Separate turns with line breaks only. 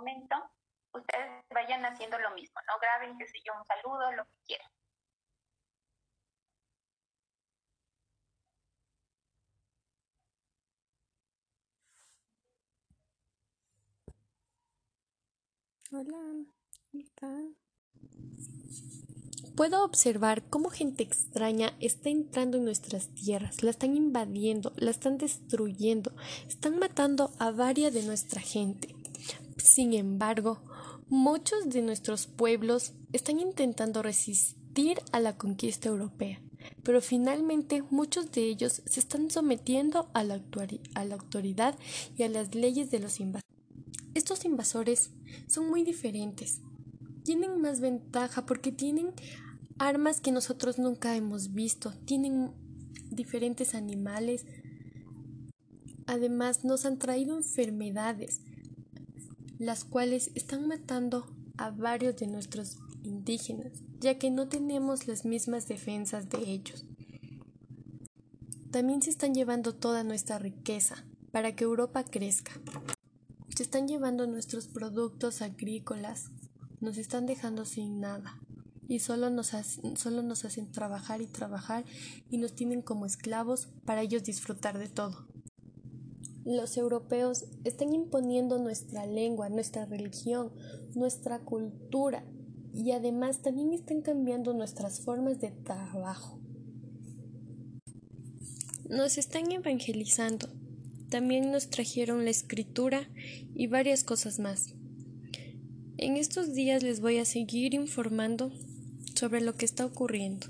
momento, ustedes vayan haciendo lo mismo, ¿no? Graben, qué sé yo, un saludo, lo que quieran.
Hola, ¿qué tal? Puedo observar cómo gente extraña está entrando en nuestras tierras, la están invadiendo, la están destruyendo, están matando a varias de nuestra gente. Sin embargo, muchos de nuestros pueblos están intentando resistir a la conquista europea, pero finalmente muchos de ellos se están sometiendo a la, autoridad y a las leyes de los invasores. Estos invasores son muy diferentes. Tienen más ventaja porque tienen armas que nosotros nunca hemos visto, tienen diferentes animales. Además, nos han traído enfermedades, las cuales están matando a varios de nuestros indígenas, ya que no tenemos las mismas defensas de ellos. También se están llevando toda nuestra riqueza para que Europa crezca. Se están llevando nuestros productos agrícolas, nos están dejando sin nada y solo nos, solo nos hacen trabajar y trabajar y nos tienen como esclavos para ellos disfrutar de todo. Los europeos están imponiendo nuestra lengua, nuestra religión, nuestra cultura y además también están cambiando nuestras formas de trabajo. Nos están evangelizando. También nos trajeron la escritura y varias cosas más. En estos días les voy a seguir informando sobre lo que está ocurriendo.